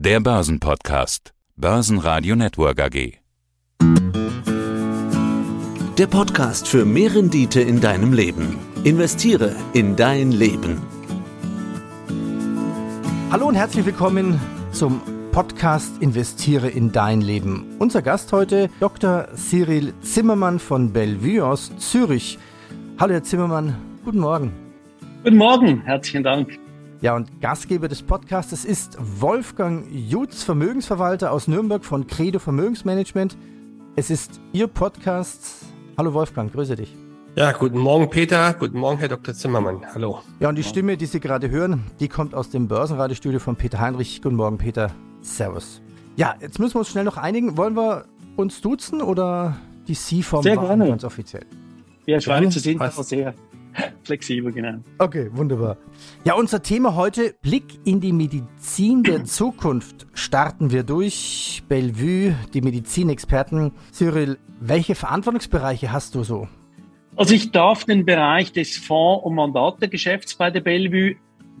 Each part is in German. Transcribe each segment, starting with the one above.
Der Börsenpodcast. Börsenradio Network AG. Der Podcast für mehr Rendite in deinem Leben. Investiere in dein Leben. Hallo und herzlich willkommen zum Podcast Investiere in dein Leben. Unser Gast heute Dr. Cyril Zimmermann von Bellevue aus Zürich. Hallo Herr Zimmermann, guten Morgen. Guten Morgen, herzlichen Dank. Ja, und Gastgeber des Podcasts ist Wolfgang Jutz, Vermögensverwalter aus Nürnberg von Credo Vermögensmanagement. Es ist Ihr Podcast. Hallo Wolfgang, grüße dich. Ja, guten Morgen Peter, guten Morgen Herr Dr. Zimmermann. Hallo. Ja, und die Stimme, die Sie gerade hören, die kommt aus dem Börsenradiostudio von Peter Heinrich. Guten Morgen Peter. Servus. Ja, jetzt müssen wir uns schnell noch einigen. Wollen wir uns duzen oder die gerne. ganz offiziell? Wir Schweizer sind aber sehr flexibel, genau. Okay, wunderbar. Ja, unser Thema heute, Blick in die Medizin der Zukunft. Starten wir durch. Bellevue, die Medizinexperten. Cyril, welche Verantwortungsbereiche hast du so? Also ich darf den Bereich des Fonds- und Mandategeschäfts bei der Bellevue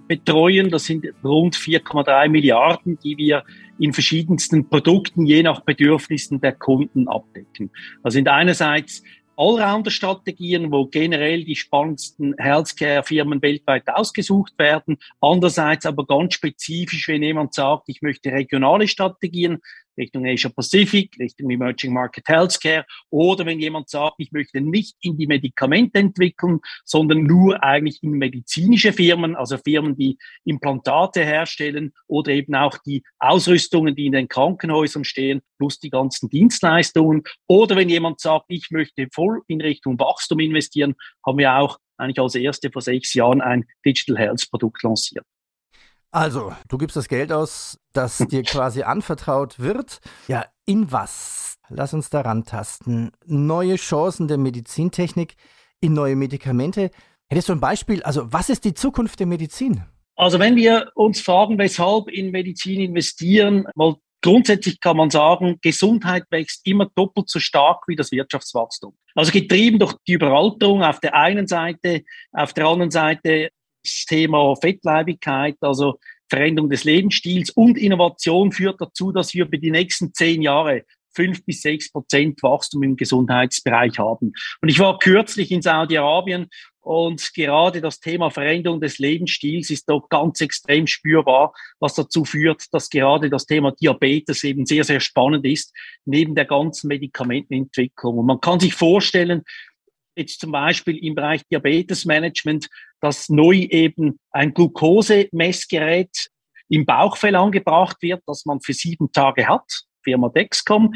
betreuen. Das sind rund 4,3 Milliarden, die wir in verschiedensten Produkten je nach Bedürfnissen der Kunden abdecken. Das sind einerseits Allrounder-Strategien, wo generell die spannendsten Healthcare-Firmen weltweit ausgesucht werden. Andererseits aber ganz spezifisch, wenn jemand sagt, ich möchte regionale Strategien, Richtung Asia Pacific, Richtung Emerging Market Healthcare oder wenn jemand sagt, ich möchte nicht in die Medikamente entwickeln, sondern nur eigentlich in medizinische Firmen, also Firmen, die Implantate herstellen oder eben auch die Ausrüstungen, die in den Krankenhäusern stehen, plus die ganzen Dienstleistungen. Oder wenn jemand sagt, ich möchte voll in Richtung Wachstum investieren, haben wir auch eigentlich als erste vor sechs Jahren ein Digital Health Produkt lanciert. Also, du gibst das Geld aus, das dir quasi anvertraut wird. Ja, in was? Lass uns daran tasten. Neue Chancen der Medizintechnik in neue Medikamente. Hättest du ein Beispiel? Also, was ist die Zukunft der Medizin? Also, wenn wir uns fragen, weshalb in Medizin investieren, mal Grundsätzlich kann man sagen, Gesundheit wächst immer doppelt so stark wie das Wirtschaftswachstum. Also getrieben durch die Überalterung auf der einen Seite, auf der anderen Seite das Thema Fettleibigkeit, also Veränderung des Lebensstils und Innovation führt dazu, dass wir über die nächsten zehn Jahre fünf bis sechs Prozent Wachstum im Gesundheitsbereich haben. Und ich war kürzlich in Saudi-Arabien und gerade das Thema Veränderung des Lebensstils ist dort ganz extrem spürbar, was dazu führt, dass gerade das Thema Diabetes eben sehr, sehr spannend ist, neben der ganzen Medikamentenentwicklung. Und man kann sich vorstellen, jetzt zum Beispiel im Bereich Diabetesmanagement, dass neu eben ein Glukosemessgerät im Bauchfell angebracht wird, das man für sieben Tage hat. Firma Dexcom,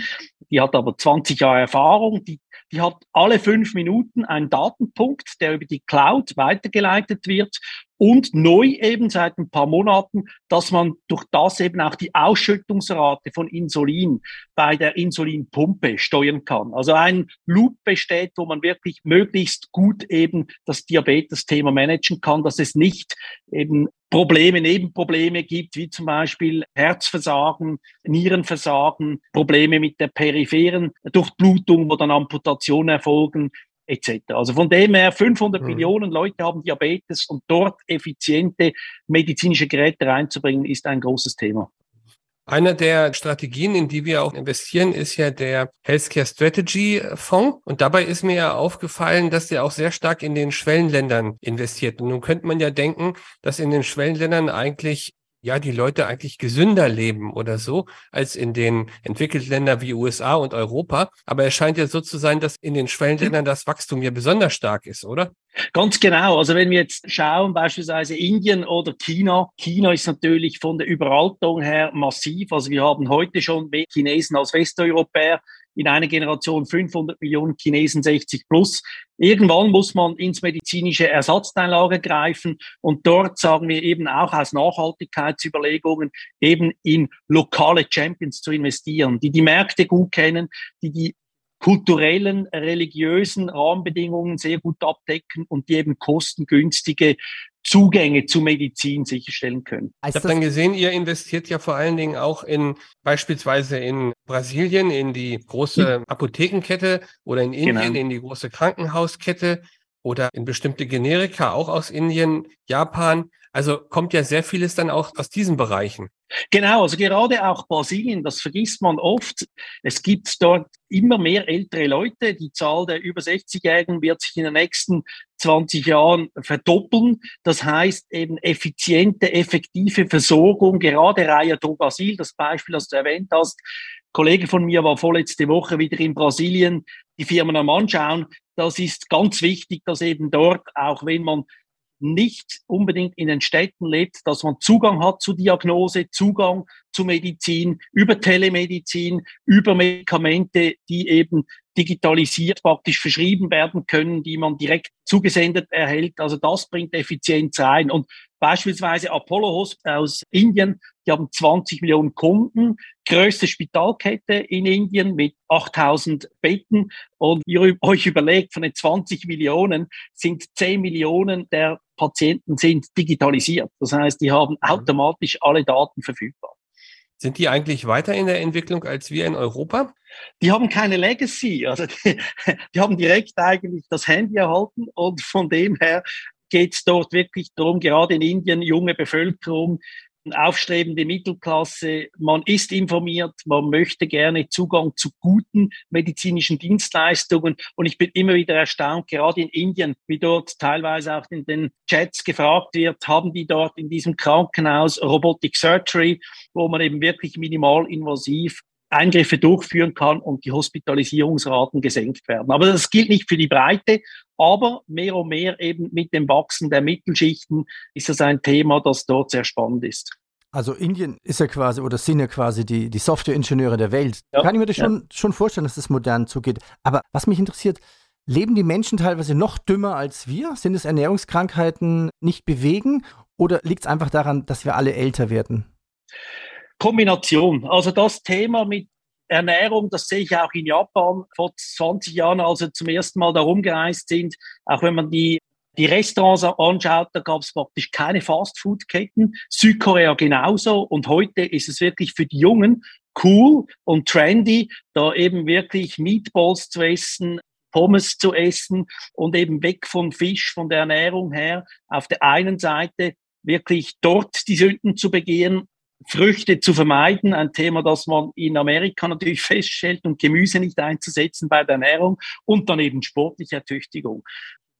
die hat aber 20 Jahre Erfahrung, die, die hat alle fünf Minuten einen Datenpunkt, der über die Cloud weitergeleitet wird und neu eben seit ein paar Monaten, dass man durch das eben auch die Ausschüttungsrate von Insulin bei der Insulinpumpe steuern kann. Also ein Loop besteht, wo man wirklich möglichst gut eben das Diabetes-Thema managen kann, dass es nicht eben Probleme, Nebenprobleme gibt, wie zum Beispiel Herzversagen, Nierenversagen, Probleme mit der peripheren Durchblutung, wo dann Amputationen erfolgen, etc. Also von dem her 500 mhm. Millionen Leute haben Diabetes und dort effiziente medizinische Geräte reinzubringen, ist ein großes Thema. Eine der Strategien, in die wir auch investieren, ist ja der Healthcare Strategy Fonds. Und dabei ist mir ja aufgefallen, dass der auch sehr stark in den Schwellenländern investiert. Und nun könnte man ja denken, dass in den Schwellenländern eigentlich ja, die Leute eigentlich gesünder leben oder so, als in den entwickelten Ländern wie USA und Europa. Aber es scheint ja so zu sein, dass in den Schwellenländern das Wachstum ja besonders stark ist, oder? Ganz genau. Also wenn wir jetzt schauen, beispielsweise Indien oder China. China ist natürlich von der Überalterung her massiv. Also wir haben heute schon mehr Chinesen als Westeuropäer in einer Generation 500 Millionen Chinesen 60 plus. Irgendwann muss man ins medizinische Ersatzteillager greifen und dort sagen wir eben auch aus Nachhaltigkeitsüberlegungen eben in lokale Champions zu investieren, die die Märkte gut kennen, die die kulturellen, religiösen Rahmenbedingungen sehr gut abdecken und die eben kostengünstige Zugänge zu Medizin sicherstellen können. Ich habe dann gesehen, ihr investiert ja vor allen Dingen auch in beispielsweise in Brasilien in die große Apothekenkette oder in Indien genau. in die große Krankenhauskette. oder in bestimmte Generika auch aus Indien, Japan. Also kommt ja sehr vieles dann auch aus diesen Bereichen. Genau, also gerade auch Brasilien, das vergisst man oft. Es gibt dort immer mehr ältere Leute. Die Zahl der über 60-Jährigen wird sich in den nächsten 20 Jahren verdoppeln. Das heißt eben effiziente, effektive Versorgung, gerade Raia do Brasil, das Beispiel, das du erwähnt hast. Ein Kollege von mir war vorletzte Woche wieder in Brasilien, die Firmen am Anschauen. Das ist ganz wichtig, dass eben dort, auch wenn man nicht unbedingt in den Städten lebt, dass man Zugang hat zu Diagnose, Zugang zu Medizin, über Telemedizin, über Medikamente, die eben digitalisiert praktisch verschrieben werden können, die man direkt zugesendet erhält. Also das bringt Effizienz rein. Und beispielsweise Apollo Hospital aus Indien, die haben 20 Millionen Kunden, größte Spitalkette in Indien mit 8000 Betten. Und ihr euch überlegt, von den 20 Millionen sind 10 Millionen der Patienten sind digitalisiert. Das heißt, die haben mhm. automatisch alle Daten verfügbar. Sind die eigentlich weiter in der Entwicklung als wir in Europa? Die haben keine Legacy. Also die, die haben direkt eigentlich das Handy erhalten und von dem her geht es dort wirklich darum, gerade in Indien, junge Bevölkerung, aufstrebende Mittelklasse, man ist informiert, man möchte gerne Zugang zu guten medizinischen Dienstleistungen. Und ich bin immer wieder erstaunt, gerade in Indien, wie dort teilweise auch in den Chats gefragt wird, haben die dort in diesem Krankenhaus Robotic Surgery, wo man eben wirklich minimalinvasiv Eingriffe durchführen kann und die Hospitalisierungsraten gesenkt werden. Aber das gilt nicht für die Breite, aber mehr und mehr eben mit dem Wachsen der Mittelschichten ist das ein Thema, das dort sehr spannend ist. Also Indien ist ja quasi oder sind ja quasi die, die Softwareingenieure der Welt. Ja, Kann ich mir das schon, ja. schon vorstellen, dass das modern zugeht. Aber was mich interessiert, leben die Menschen teilweise noch dümmer als wir? Sind es Ernährungskrankheiten nicht bewegen? Oder liegt es einfach daran, dass wir alle älter werden? Kombination. Also das Thema mit Ernährung, das sehe ich auch in Japan vor 20 Jahren, als wir zum ersten Mal da rumgereist sind. Auch wenn man die, die Restaurants anschaut, da gab es praktisch keine Fastfood-Ketten. Südkorea genauso. Und heute ist es wirklich für die Jungen cool und trendy, da eben wirklich Meatballs zu essen, Pommes zu essen und eben weg von Fisch, von der Ernährung her. Auf der einen Seite wirklich dort die Sünden zu begehen, Früchte zu vermeiden, ein Thema, das man in Amerika natürlich feststellt und Gemüse nicht einzusetzen bei der Ernährung und dann eben sportliche Ertüchtigung.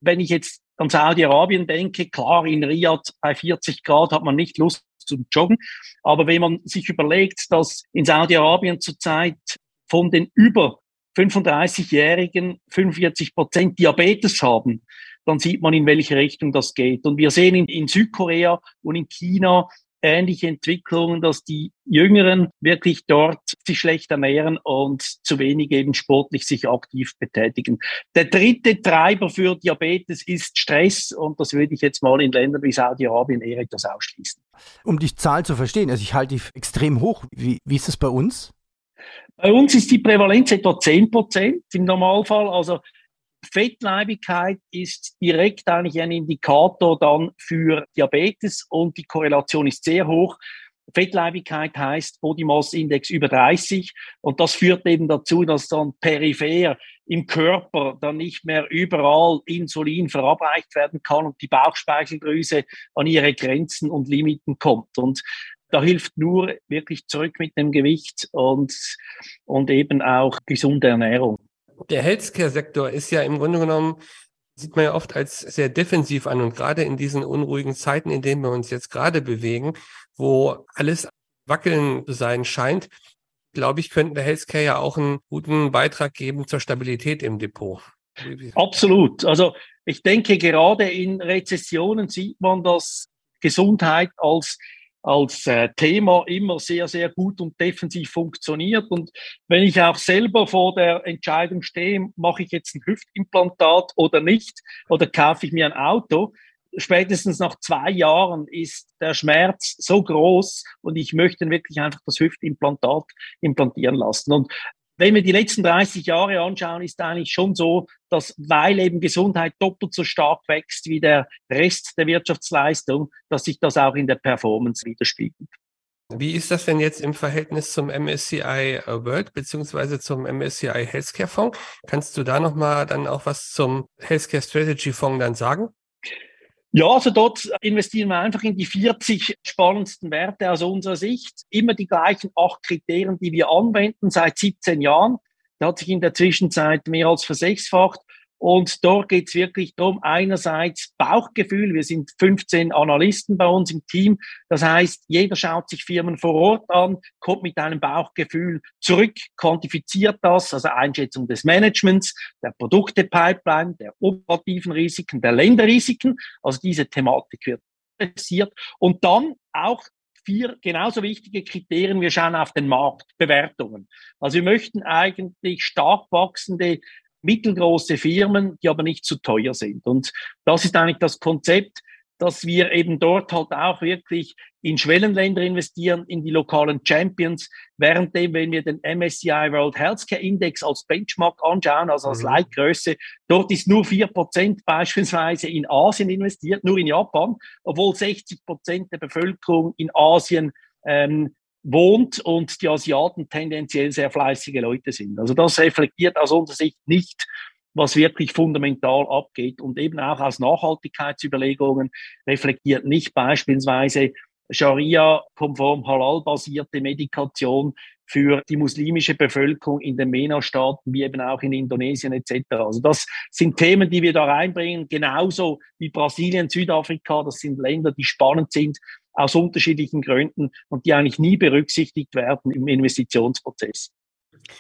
Wenn ich jetzt an Saudi-Arabien denke, klar, in Riyadh bei 40 Grad hat man nicht Lust zum Joggen, aber wenn man sich überlegt, dass in Saudi-Arabien zurzeit von den über 35-Jährigen 45 Prozent Diabetes haben, dann sieht man, in welche Richtung das geht. Und wir sehen in, in Südkorea und in China ähnliche Entwicklungen, dass die Jüngeren wirklich dort sich schlecht ernähren und zu wenig eben sportlich sich aktiv betätigen. Der dritte Treiber für Diabetes ist Stress und das würde ich jetzt mal in Ländern wie Saudi-Arabien eher etwas ausschließen. Um die Zahl zu verstehen, also ich halte die extrem hoch. Wie, wie ist es bei uns? Bei uns ist die Prävalenz etwa 10 Prozent im Normalfall. Also Fettleibigkeit ist direkt eigentlich ein Indikator dann für Diabetes und die Korrelation ist sehr hoch. Fettleibigkeit heißt Body Mass Index über 30 und das führt eben dazu, dass dann peripher im Körper dann nicht mehr überall Insulin verabreicht werden kann und die Bauchspeicheldrüse an ihre Grenzen und Limiten kommt. Und da hilft nur wirklich zurück mit dem Gewicht und, und eben auch gesunde Ernährung der Healthcare-Sektor ist ja im Grunde genommen, sieht man ja oft als sehr defensiv an und gerade in diesen unruhigen Zeiten, in denen wir uns jetzt gerade bewegen, wo alles wackeln zu sein scheint, glaube ich, könnte der Healthcare ja auch einen guten Beitrag geben zur Stabilität im Depot. Absolut. Also ich denke, gerade in Rezessionen sieht man, dass Gesundheit als als äh, Thema immer sehr, sehr gut und defensiv funktioniert. Und wenn ich auch selber vor der Entscheidung stehe, mache ich jetzt ein Hüftimplantat oder nicht, oder kaufe ich mir ein Auto, spätestens nach zwei Jahren ist der Schmerz so groß und ich möchte wirklich einfach das Hüftimplantat implantieren lassen. Und wenn wir die letzten 30 Jahre anschauen, ist eigentlich schon so, dass weil eben Gesundheit doppelt so stark wächst wie der Rest der Wirtschaftsleistung, dass sich das auch in der Performance widerspiegelt. Wie ist das denn jetzt im Verhältnis zum MSCI World beziehungsweise zum MSCI Healthcare Fonds? Kannst du da nochmal dann auch was zum Healthcare Strategy Fonds dann sagen? Ja, also dort investieren wir einfach in die 40 spannendsten Werte aus unserer Sicht. Immer die gleichen acht Kriterien, die wir anwenden seit 17 Jahren. Da hat sich in der Zwischenzeit mehr als versechsfacht. Und dort geht es wirklich darum, einerseits Bauchgefühl. Wir sind 15 Analysten bei uns im Team. Das heißt, jeder schaut sich Firmen vor Ort an, kommt mit einem Bauchgefühl zurück, quantifiziert das, also Einschätzung des Managements, der Produkte-Pipeline, der operativen Risiken, der Länderrisiken. Also diese Thematik wird interessiert. Und dann auch vier genauso wichtige Kriterien. Wir schauen auf den Markt, Bewertungen. Also wir möchten eigentlich stark wachsende mittelgroße Firmen, die aber nicht zu teuer sind. Und das ist eigentlich das Konzept, dass wir eben dort halt auch wirklich in Schwellenländer investieren, in die lokalen Champions, währenddem, wenn wir den MSCI World Healthcare Index als Benchmark anschauen, also als mhm. Leitgröße, dort ist nur vier Prozent beispielsweise in Asien investiert, nur in Japan, obwohl 60 Prozent der Bevölkerung in Asien ähm, wohnt und die Asiaten tendenziell sehr fleißige Leute sind. Also das reflektiert aus unserer Sicht nicht, was wirklich fundamental abgeht und eben auch aus Nachhaltigkeitsüberlegungen reflektiert nicht beispielsweise Scharia-konform halal-basierte Medikation für die muslimische Bevölkerung in den MENA-Staaten, wie eben auch in Indonesien etc. Also das sind Themen, die wir da reinbringen, genauso wie Brasilien, Südafrika. Das sind Länder, die spannend sind aus unterschiedlichen Gründen und die eigentlich nie berücksichtigt werden im Investitionsprozess.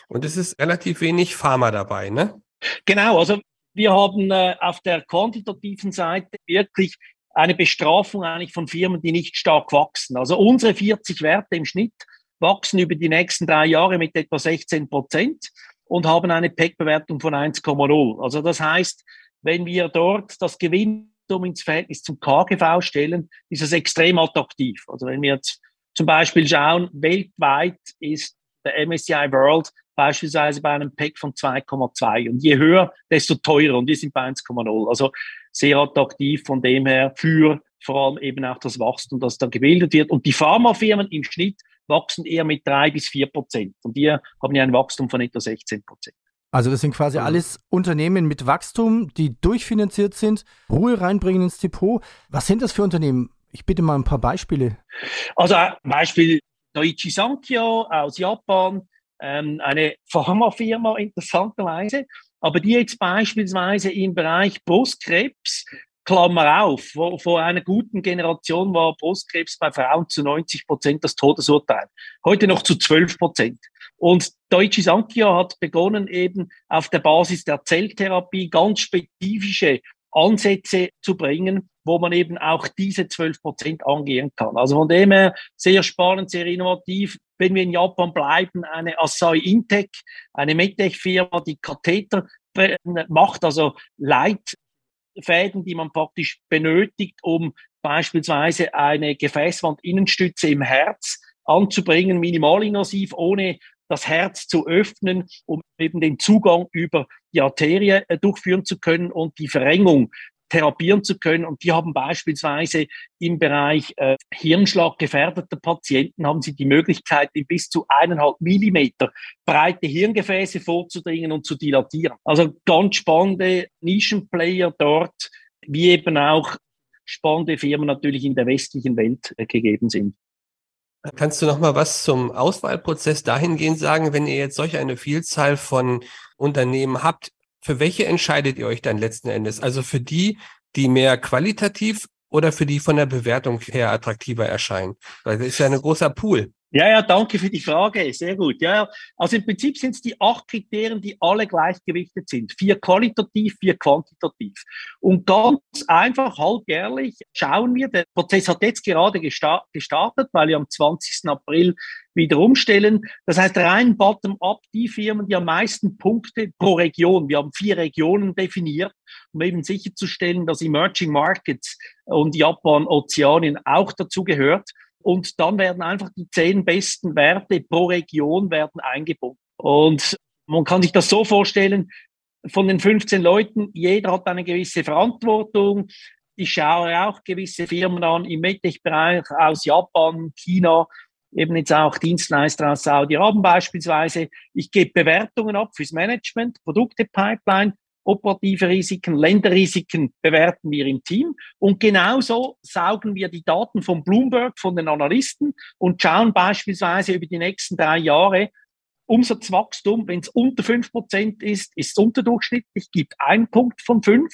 Und es ist relativ wenig Pharma dabei, ne? Genau, also wir haben äh, auf der quantitativen Seite wirklich eine Bestrafung eigentlich von Firmen, die nicht stark wachsen. Also unsere 40 Werte im Schnitt wachsen über die nächsten drei Jahre mit etwa 16 Prozent und haben eine PEC-Bewertung von 1,0. Also das heißt, wenn wir dort das Gewinn ins Verhältnis zum KGV stellen, ist es extrem attraktiv. Also wenn wir jetzt zum Beispiel schauen, weltweit ist der MSCI World beispielsweise bei einem PEC von 2,2 und je höher, desto teurer und wir sind bei 1,0. Also sehr attraktiv von dem her für vor allem eben auch das Wachstum, das da gebildet wird. Und die Pharmafirmen im Schnitt wachsen eher mit drei bis vier Prozent. Und wir haben ja ein Wachstum von etwa 16 Prozent. Also das sind quasi alles Unternehmen mit Wachstum, die durchfinanziert sind, Ruhe reinbringen ins Depot. Was sind das für Unternehmen? Ich bitte mal ein paar Beispiele. Also Beispiel Daiichi Sankyo aus Japan, ähm, eine Pharmafirma interessanterweise, aber die jetzt beispielsweise im Bereich Brustkrebs Klammer auf, vor, vor einer guten Generation war Brustkrebs bei Frauen zu 90 Prozent das Todesurteil. Heute noch zu 12 Prozent. Und Deutsche Sankyo hat begonnen, eben auf der Basis der Zelltherapie ganz spezifische Ansätze zu bringen, wo man eben auch diese 12 Prozent angehen kann. Also von dem her sehr spannend, sehr innovativ. Wenn wir in Japan bleiben, eine Asai Intec, eine MedTech-Firma, die Katheter macht, also Leitfäden, die man praktisch benötigt, um beispielsweise eine Gefäßwandinnenstütze im Herz anzubringen, minimalinvasiv, ohne das Herz zu öffnen, um eben den Zugang über die Arterie äh, durchführen zu können und die Verrengung therapieren zu können. Und die haben beispielsweise im Bereich äh, Hirnschlag gefährdeter Patienten haben sie die Möglichkeit, in bis zu eineinhalb Millimeter breite Hirngefäße vorzudringen und zu dilatieren. Also ganz spannende Nischenplayer dort, wie eben auch spannende Firmen natürlich in der westlichen Welt äh, gegeben sind. Kannst du noch mal was zum Auswahlprozess dahingehend sagen, wenn ihr jetzt solch eine Vielzahl von Unternehmen habt, für welche entscheidet ihr euch dann letzten Endes? Also für die, die mehr qualitativ oder für die von der Bewertung her attraktiver erscheinen? Weil das ist ja ein großer Pool. Ja, ja, danke für die Frage. Sehr gut. Ja, also im Prinzip sind es die acht Kriterien, die alle gleichgewichtet sind. Vier qualitativ, vier quantitativ. Und ganz einfach, halbjährlich schauen wir, der Prozess hat jetzt gerade gestartet, weil wir am 20. April wieder umstellen. Das heißt, rein bottom-up, die Firmen, die am meisten Punkte pro Region, wir haben vier Regionen definiert, um eben sicherzustellen, dass Emerging Markets und Japan, Ozeanien auch dazu gehört und dann werden einfach die zehn besten Werte pro Region werden eingebunden. Und man kann sich das so vorstellen, von den 15 Leuten, jeder hat eine gewisse Verantwortung. Ich schaue auch gewisse Firmen an im MedTech-Bereich aus Japan, China, eben jetzt auch Dienstleister aus Saudi-Arabien beispielsweise. Ich gebe Bewertungen ab fürs Management, Produkte, Pipeline, operative Risiken, Länderrisiken bewerten wir im Team. Und genauso saugen wir die Daten von Bloomberg, von den Analysten und schauen beispielsweise über die nächsten drei Jahre, Umsatzwachstum, wenn es unter fünf Prozent ist, ist es unterdurchschnittlich, gibt ein Punkt von fünf.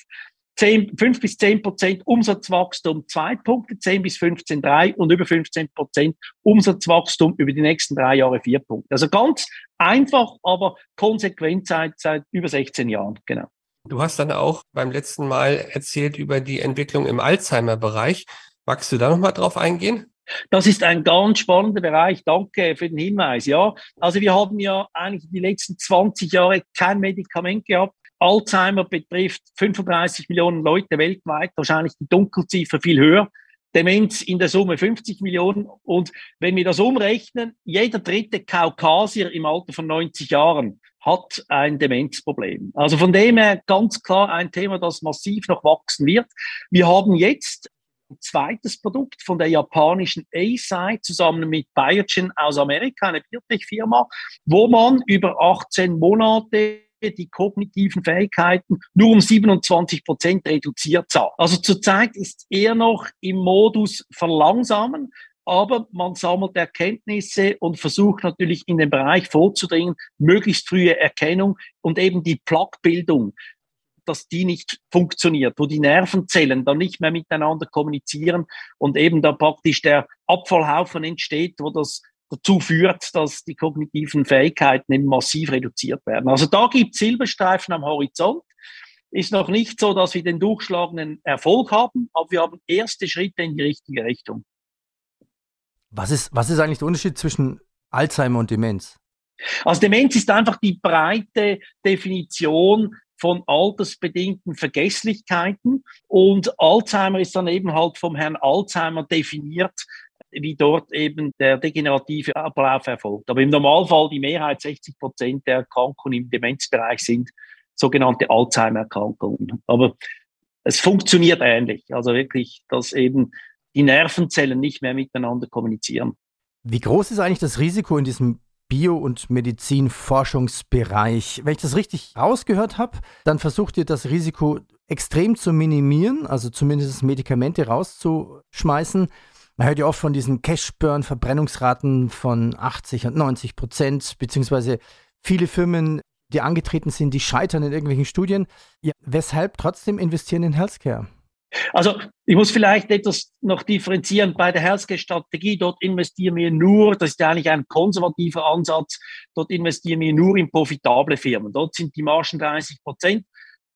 10, 5 bis 10 Prozent Umsatzwachstum zwei Punkte, 10 bis 15 drei und über 15 Prozent Umsatzwachstum über die nächsten drei Jahre vier Punkte. Also ganz einfach, aber konsequent seit, seit über 16 Jahren, genau. Du hast dann auch beim letzten Mal erzählt über die Entwicklung im Alzheimer-Bereich. Magst du da nochmal drauf eingehen? Das ist ein ganz spannender Bereich. Danke für den Hinweis. Ja, also wir haben ja eigentlich die letzten 20 Jahre kein Medikament gehabt. Alzheimer betrifft 35 Millionen Leute weltweit, wahrscheinlich die Dunkelziffer viel höher. Demenz in der Summe 50 Millionen. Und wenn wir das umrechnen, jeder dritte Kaukasier im Alter von 90 Jahren hat ein Demenzproblem. Also von dem her ganz klar ein Thema, das massiv noch wachsen wird. Wir haben jetzt ein zweites Produkt von der japanischen A-Side zusammen mit Biogen aus Amerika, eine Biotech-Firma, wo man über 18 Monate die kognitiven Fähigkeiten nur um 27 Prozent reduziert sah. Also zurzeit ist eher noch im Modus verlangsamen, aber man sammelt Erkenntnisse und versucht natürlich in den Bereich vorzudringen, möglichst frühe Erkennung und eben die Plaquebildung, dass die nicht funktioniert, wo die Nervenzellen dann nicht mehr miteinander kommunizieren und eben da praktisch der Abfallhaufen entsteht, wo das dazu führt, dass die kognitiven Fähigkeiten eben massiv reduziert werden. Also da gibt es Silberstreifen am Horizont. Ist noch nicht so, dass wir den durchschlagenden Erfolg haben, aber wir haben erste Schritte in die richtige Richtung. Was ist, was ist eigentlich der Unterschied zwischen Alzheimer und Demenz? Also Demenz ist einfach die breite Definition von altersbedingten Vergesslichkeiten und Alzheimer ist dann eben halt vom Herrn Alzheimer definiert, wie dort eben der degenerative Ablauf erfolgt. Aber im Normalfall die Mehrheit, 60 Prozent der Erkrankungen im Demenzbereich sind sogenannte Alzheimer-Erkrankungen. Aber es funktioniert ähnlich. Also wirklich, dass eben die Nervenzellen nicht mehr miteinander kommunizieren. Wie groß ist eigentlich das Risiko in diesem Bio- und Medizinforschungsbereich? Wenn ich das richtig rausgehört habe, dann versucht ihr das Risiko extrem zu minimieren, also zumindest Medikamente rauszuschmeißen. Man hört ja oft von diesen Cash-Burn-Verbrennungsraten von 80 und 90 Prozent, beziehungsweise viele Firmen, die angetreten sind, die scheitern in irgendwelchen Studien. Ja, weshalb trotzdem investieren in Healthcare? Also ich muss vielleicht etwas noch differenzieren bei der Healthcare-Strategie. Dort investieren wir nur, das ist ja eigentlich ein konservativer Ansatz, dort investieren wir nur in profitable Firmen. Dort sind die Margen 30 Prozent.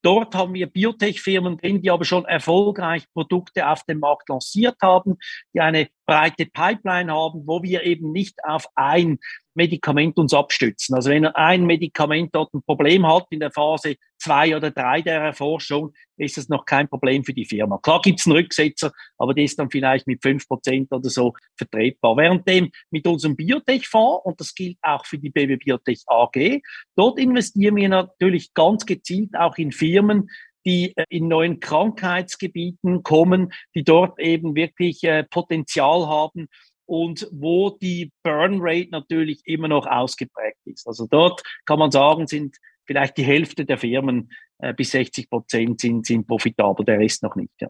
Dort haben wir Biotech-Firmen drin, die aber schon erfolgreich Produkte auf dem Markt lanciert haben, die eine breite Pipeline haben, wo wir eben nicht auf ein Medikament uns abstützen. Also wenn ein Medikament dort ein Problem hat in der Phase zwei oder drei der Erforschung, ist es noch kein Problem für die Firma. Klar gibt es einen Rücksetzer, aber der ist dann vielleicht mit fünf Prozent oder so vertretbar. Währenddem mit unserem Biotech-Fonds, und das gilt auch für die BB Biotech AG, dort investieren wir natürlich ganz gezielt auch in Firmen, die äh, in neuen Krankheitsgebieten kommen, die dort eben wirklich äh, Potenzial haben und wo die Burn Rate natürlich immer noch ausgeprägt ist. Also dort kann man sagen, sind vielleicht die Hälfte der Firmen äh, bis 60 Prozent sind, sind profitabel, der Rest noch nicht. Ja.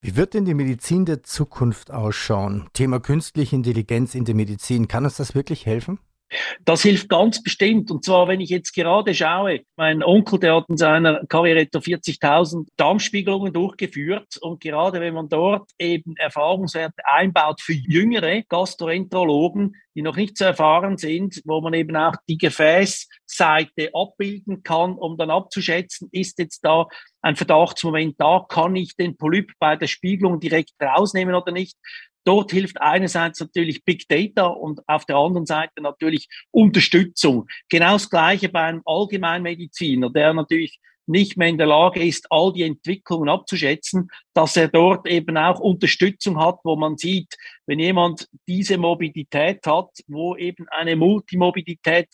Wie wird denn die Medizin der Zukunft ausschauen? Thema künstliche Intelligenz in der Medizin, kann uns das wirklich helfen? Das hilft ganz bestimmt. Und zwar, wenn ich jetzt gerade schaue, mein Onkel, der hat in seiner Karriere etwa 40.000 Darmspiegelungen durchgeführt. Und gerade wenn man dort eben Erfahrungswerte einbaut für jüngere Gastroenterologen, die noch nicht so erfahren sind, wo man eben auch die Gefäßseite abbilden kann, um dann abzuschätzen, ist jetzt da ein Verdachtsmoment da, kann ich den Polyp bei der Spiegelung direkt rausnehmen oder nicht. Dort hilft einerseits natürlich Big Data und auf der anderen Seite natürlich Unterstützung. Genau das Gleiche beim Allgemeinmediziner, der natürlich nicht mehr in der Lage ist, all die Entwicklungen abzuschätzen, dass er dort eben auch Unterstützung hat, wo man sieht, wenn jemand diese Mobilität hat, wo eben eine Multimobilität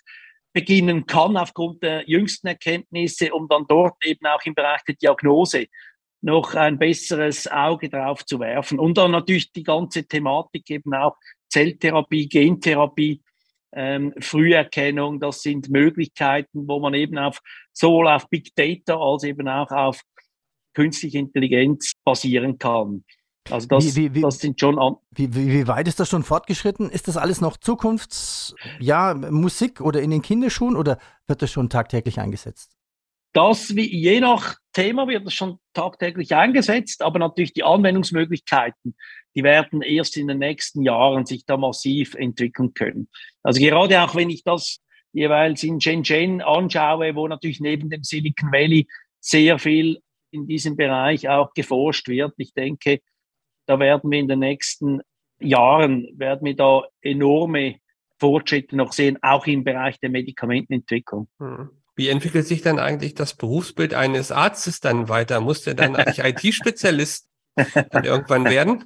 beginnen kann aufgrund der jüngsten Erkenntnisse, um dann dort eben auch im Bereich der Diagnose noch ein besseres Auge drauf zu werfen. Und dann natürlich die ganze Thematik eben auch Zelltherapie, Gentherapie, ähm, Früherkennung, das sind Möglichkeiten, wo man eben auf sowohl auf Big Data als eben auch auf künstliche Intelligenz basieren kann. Also das, wie, wie, das sind schon an wie, wie, weit ist das schon fortgeschritten? Ist das alles noch Zukunfts, ja, Musik oder in den Kinderschuhen oder wird das schon tagtäglich eingesetzt? Das, wie, je nach Thema wird das schon tagtäglich eingesetzt, aber natürlich die Anwendungsmöglichkeiten, die werden erst in den nächsten Jahren sich da massiv entwickeln können. Also gerade auch wenn ich das jeweils in Shenzhen anschaue, wo natürlich neben dem Silicon Valley sehr viel in diesem Bereich auch geforscht wird. Ich denke, da werden wir in den nächsten Jahren, werden wir da enorme Fortschritte noch sehen, auch im Bereich der Medikamentenentwicklung. Hm. Wie entwickelt sich dann eigentlich das Berufsbild eines Arztes dann weiter? Muss der dann eigentlich IT-Spezialist irgendwann werden?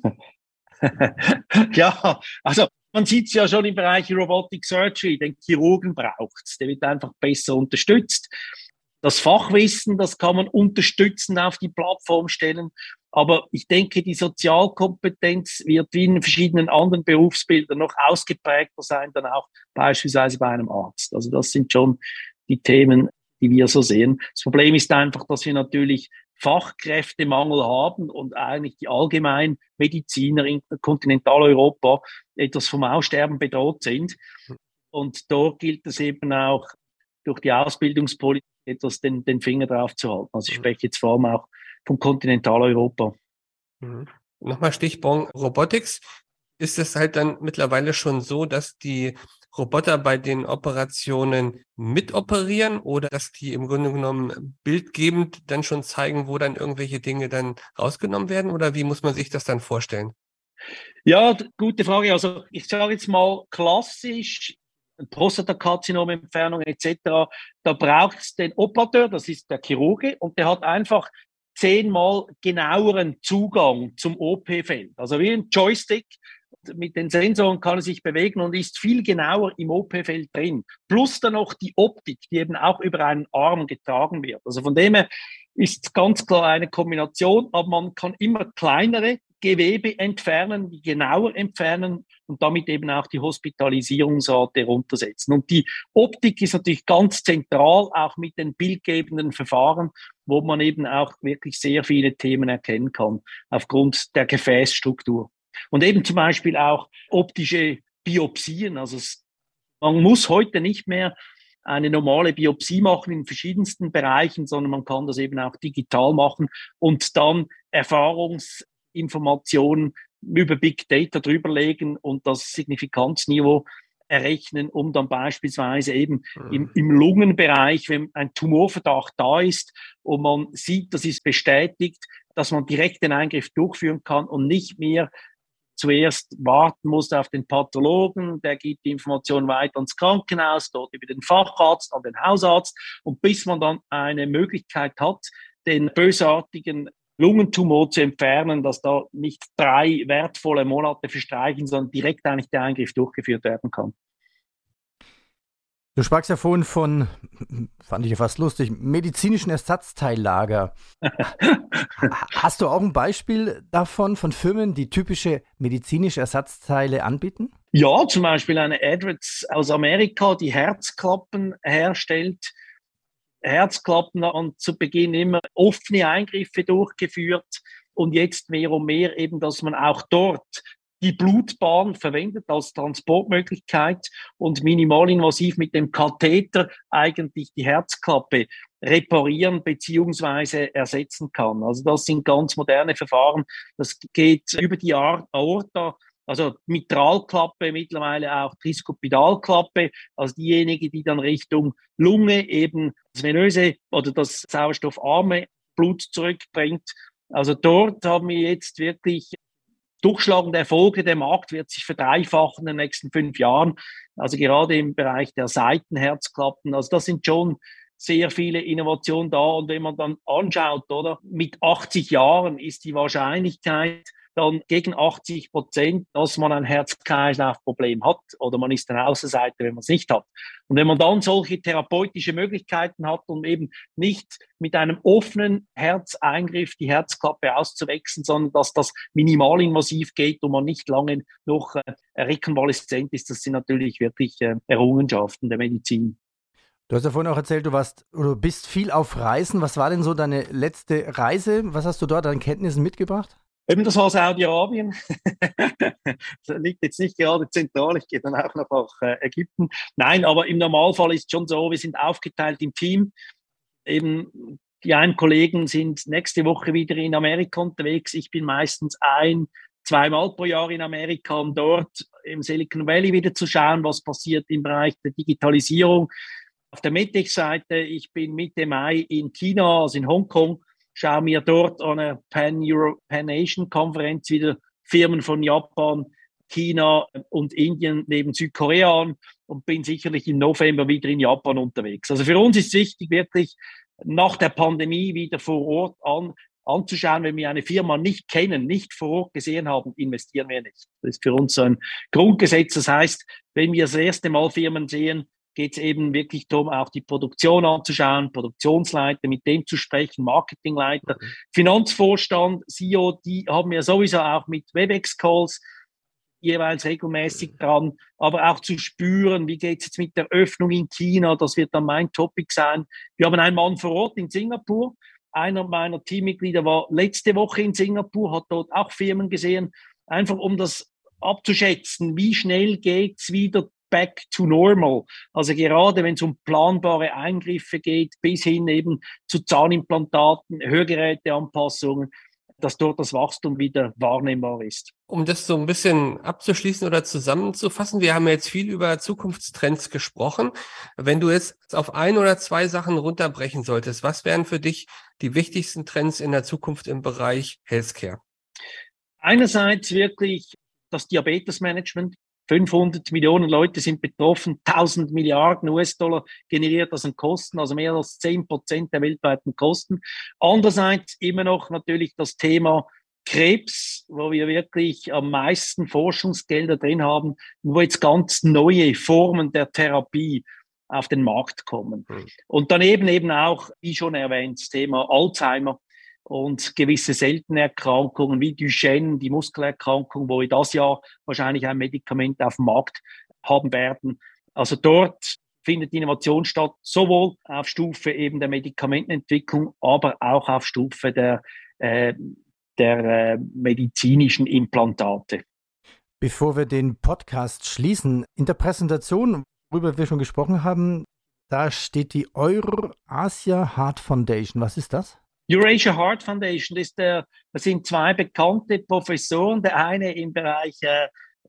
ja, also man sieht es ja schon im Bereich Robotic Surgery, den Chirurgen braucht es, der wird einfach besser unterstützt. Das Fachwissen, das kann man unterstützen auf die Plattform stellen. Aber ich denke, die Sozialkompetenz wird wie in verschiedenen anderen Berufsbildern noch ausgeprägter sein, dann auch beispielsweise bei einem Arzt. Also das sind schon die Themen, die wir so sehen. Das Problem ist einfach, dass wir natürlich Fachkräftemangel haben und eigentlich die Allgemeinmediziner in Kontinentaleuropa etwas vom Aussterben bedroht sind. Und dort gilt es eben auch durch die Ausbildungspolitik etwas den, den Finger drauf zu halten. Also ich spreche jetzt vor allem auch von Kontinentaleuropa. Mhm. Nochmal Stichpunkt Robotics. Ist es halt dann mittlerweile schon so, dass die Roboter bei den Operationen mitoperieren oder dass die im Grunde genommen bildgebend dann schon zeigen, wo dann irgendwelche Dinge dann rausgenommen werden? Oder wie muss man sich das dann vorstellen? Ja, gute Frage. Also ich sage jetzt mal klassisch Prostatakarzinom-Entfernung etc., da braucht es den Operateur, das ist der Chirurge, und der hat einfach zehnmal genaueren Zugang zum OP-Feld. Also wie ein Joystick, mit den Sensoren kann er sich bewegen und ist viel genauer im OP-Feld drin. Plus dann noch die Optik, die eben auch über einen Arm getragen wird. Also von dem her ist ganz klar eine Kombination, aber man kann immer kleinere Gewebe entfernen, die genauer entfernen und damit eben auch die Hospitalisierungsrate runtersetzen. Und die Optik ist natürlich ganz zentral, auch mit den bildgebenden Verfahren, wo man eben auch wirklich sehr viele Themen erkennen kann, aufgrund der Gefäßstruktur. Und eben zum Beispiel auch optische Biopsien. Also es, man muss heute nicht mehr eine normale Biopsie machen in verschiedensten Bereichen, sondern man kann das eben auch digital machen und dann Erfahrungsinformationen über Big Data drüberlegen und das Signifikanzniveau errechnen, um dann beispielsweise eben mhm. im, im Lungenbereich, wenn ein Tumorverdacht da ist und man sieht, das ist bestätigt, dass man direkt den Eingriff durchführen kann und nicht mehr zuerst warten muss auf den Pathologen, der gibt die Information weiter ans Krankenhaus, dort über den Facharzt, an den Hausarzt und bis man dann eine Möglichkeit hat, den bösartigen Lungentumor zu entfernen, dass da nicht drei wertvolle Monate verstreichen, sondern direkt eigentlich der Eingriff durchgeführt werden kann. Du sprachst ja vorhin von, fand ich ja fast lustig, medizinischen Ersatzteillager. Hast du auch ein Beispiel davon, von Firmen, die typische medizinische Ersatzteile anbieten? Ja, zum Beispiel eine Edwards aus Amerika, die Herzklappen herstellt. Herzklappen und zu Beginn immer offene Eingriffe durchgeführt und jetzt mehr und mehr eben, dass man auch dort die Blutbahn verwendet als Transportmöglichkeit und minimalinvasiv mit dem Katheter eigentlich die Herzklappe reparieren beziehungsweise ersetzen kann. Also das sind ganz moderne Verfahren. Das geht über die Aorta, also Mitralklappe, mittlerweile auch Triskopidalklappe, also diejenige, die dann Richtung Lunge eben das venöse oder das sauerstoffarme Blut zurückbringt. Also dort haben wir jetzt wirklich durchschlagende Erfolge. Der Markt wird sich verdreifachen in den nächsten fünf Jahren. Also gerade im Bereich der Seitenherzklappen. Also das sind schon sehr viele Innovationen da. Und wenn man dann anschaut, oder, mit 80 Jahren ist die Wahrscheinlichkeit, dann gegen 80 Prozent, dass man ein Herz-Kreislauf-Problem hat oder man ist eine Außenseiter, wenn man es nicht hat. Und wenn man dann solche therapeutische Möglichkeiten hat, um eben nicht mit einem offenen Herzeingriff die Herzklappe auszuwechseln, sondern dass das minimalinvasiv geht und man nicht lange noch äh, rekonvaleszent ist, das sind natürlich wirklich äh, Errungenschaften der Medizin. Du hast ja vorhin auch erzählt, du warst oder bist viel auf Reisen. Was war denn so deine letzte Reise? Was hast du dort an Kenntnissen mitgebracht? Eben, das war Saudi-Arabien. das liegt jetzt nicht gerade zentral. Ich gehe dann auch noch nach äh, Ägypten. Nein, aber im Normalfall ist schon so, wir sind aufgeteilt im Team. Eben, die einen Kollegen sind nächste Woche wieder in Amerika unterwegs. Ich bin meistens ein, zweimal pro Jahr in Amerika, um dort im Silicon Valley wieder zu schauen, was passiert im Bereich der Digitalisierung. Auf der Medtech-Seite, ich bin Mitte Mai in China, also in Hongkong, schaue mir dort an Pan-Euro, Pan-Asian-Konferenz wieder Firmen von Japan, China und Indien neben Südkorea an und bin sicherlich im November wieder in Japan unterwegs. Also für uns ist wichtig, wirklich nach der Pandemie wieder vor Ort an, anzuschauen. Wenn wir eine Firma nicht kennen, nicht vor Ort gesehen haben, investieren wir nicht. Das ist für uns ein Grundgesetz. Das heißt, wenn wir das erste Mal Firmen sehen, geht es eben wirklich darum, auch die Produktion anzuschauen, Produktionsleiter, mit dem zu sprechen, Marketingleiter, mhm. Finanzvorstand, CEO, die haben wir sowieso auch mit WebEx-Calls jeweils regelmäßig dran, aber auch zu spüren, wie geht es jetzt mit der Öffnung in China, das wird dann mein Topic sein. Wir haben einen Mann vor Ort in Singapur, einer meiner Teammitglieder war letzte Woche in Singapur, hat dort auch Firmen gesehen, einfach um das abzuschätzen, wie schnell geht's wieder back to normal. Also gerade wenn es um planbare Eingriffe geht, bis hin eben zu Zahnimplantaten, Hörgeräteanpassungen, dass dort das Wachstum wieder wahrnehmbar ist. Um das so ein bisschen abzuschließen oder zusammenzufassen, wir haben jetzt viel über Zukunftstrends gesprochen. Wenn du jetzt auf ein oder zwei Sachen runterbrechen solltest, was wären für dich die wichtigsten Trends in der Zukunft im Bereich Healthcare? Einerseits wirklich das Diabetesmanagement. 500 Millionen Leute sind betroffen, 1000 Milliarden US-Dollar generiert das an Kosten, also mehr als 10 Prozent der weltweiten Kosten. Andererseits immer noch natürlich das Thema Krebs, wo wir wirklich am meisten Forschungsgelder drin haben, wo jetzt ganz neue Formen der Therapie auf den Markt kommen. Mhm. Und daneben eben auch, wie schon erwähnt, das Thema Alzheimer und gewisse seltene Erkrankungen wie Duchenne, die Muskelerkrankung, wo wir das Jahr wahrscheinlich ein Medikament auf dem Markt haben werden. Also dort findet Innovation statt, sowohl auf Stufe eben der Medikamentenentwicklung, aber auch auf Stufe der, äh, der äh, medizinischen Implantate. Bevor wir den Podcast schließen, in der Präsentation, worüber wir schon gesprochen haben, da steht die Eurasia Heart Foundation. Was ist das? Eurasia Heart Foundation, das, der, das sind zwei bekannte Professoren. Der eine im Bereich äh,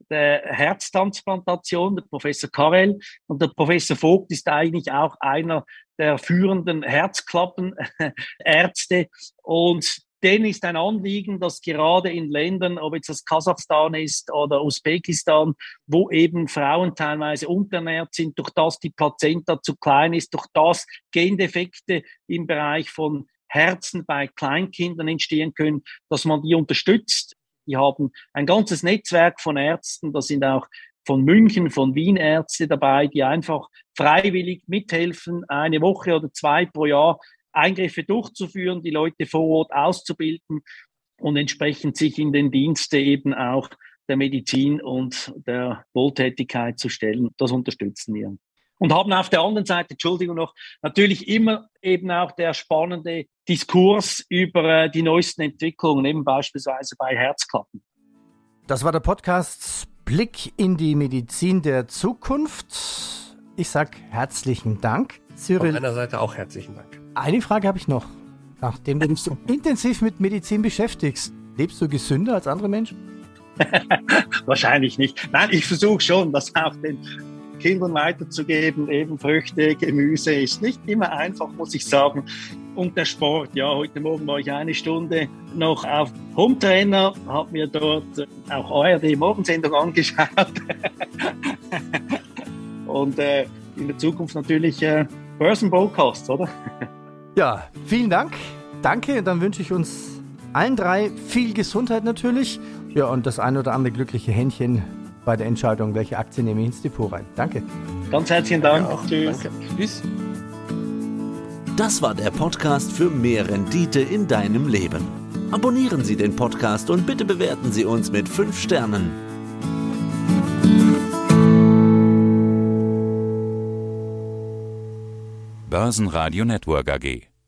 der Herztransplantation, der Professor Karel, und der Professor Vogt ist eigentlich auch einer der führenden Herzklappenärzte. Und denen ist ein Anliegen, dass gerade in Ländern, ob jetzt das Kasachstan ist oder Usbekistan, wo eben Frauen teilweise unterernährt sind, durch das die Plazenta zu klein ist, durch das Gendefekte im Bereich von Herzen bei Kleinkindern entstehen können, dass man die unterstützt. Die haben ein ganzes Netzwerk von Ärzten, da sind auch von München, von Wien Ärzte dabei, die einfach freiwillig mithelfen, eine Woche oder zwei pro Jahr Eingriffe durchzuführen, die Leute vor Ort auszubilden und entsprechend sich in den Dienste eben auch der Medizin und der Wohltätigkeit zu stellen. Das unterstützen wir und haben auf der anderen Seite, Entschuldigung noch, natürlich immer eben auch der spannende Diskurs über äh, die neuesten Entwicklungen, eben beispielsweise bei Herzklappen. Das war der Podcast Blick in die Medizin der Zukunft. Ich sage herzlichen Dank, Cyril. Von meiner Seite auch herzlichen Dank. Eine Frage habe ich noch. Nachdem du dich so intensiv mit Medizin beschäftigst, lebst du gesünder als andere Menschen? Wahrscheinlich nicht. Nein, ich versuche schon, das auch den Kindern weiterzugeben. Eben Früchte, Gemüse ist nicht immer einfach, muss ich sagen. Und der Sport, ja, heute Morgen war ich eine Stunde noch auf Home Trainer, habe mir dort auch ARD Morgensendung angeschaut. Und äh, in der Zukunft natürlich äh, Broadcasts, oder? ja, vielen Dank. Danke, dann wünsche ich uns allen drei viel Gesundheit natürlich Ja, und das ein oder andere glückliche Händchen bei der Entscheidung, welche Aktie nehme ich ins Depot rein. Danke. Ganz herzlichen Dank. Ja, Tschüss. Danke. Tschüss. Das war der Podcast für mehr Rendite in deinem Leben. Abonnieren Sie den Podcast und bitte bewerten Sie uns mit 5 Sternen. Börsenradio Network AG.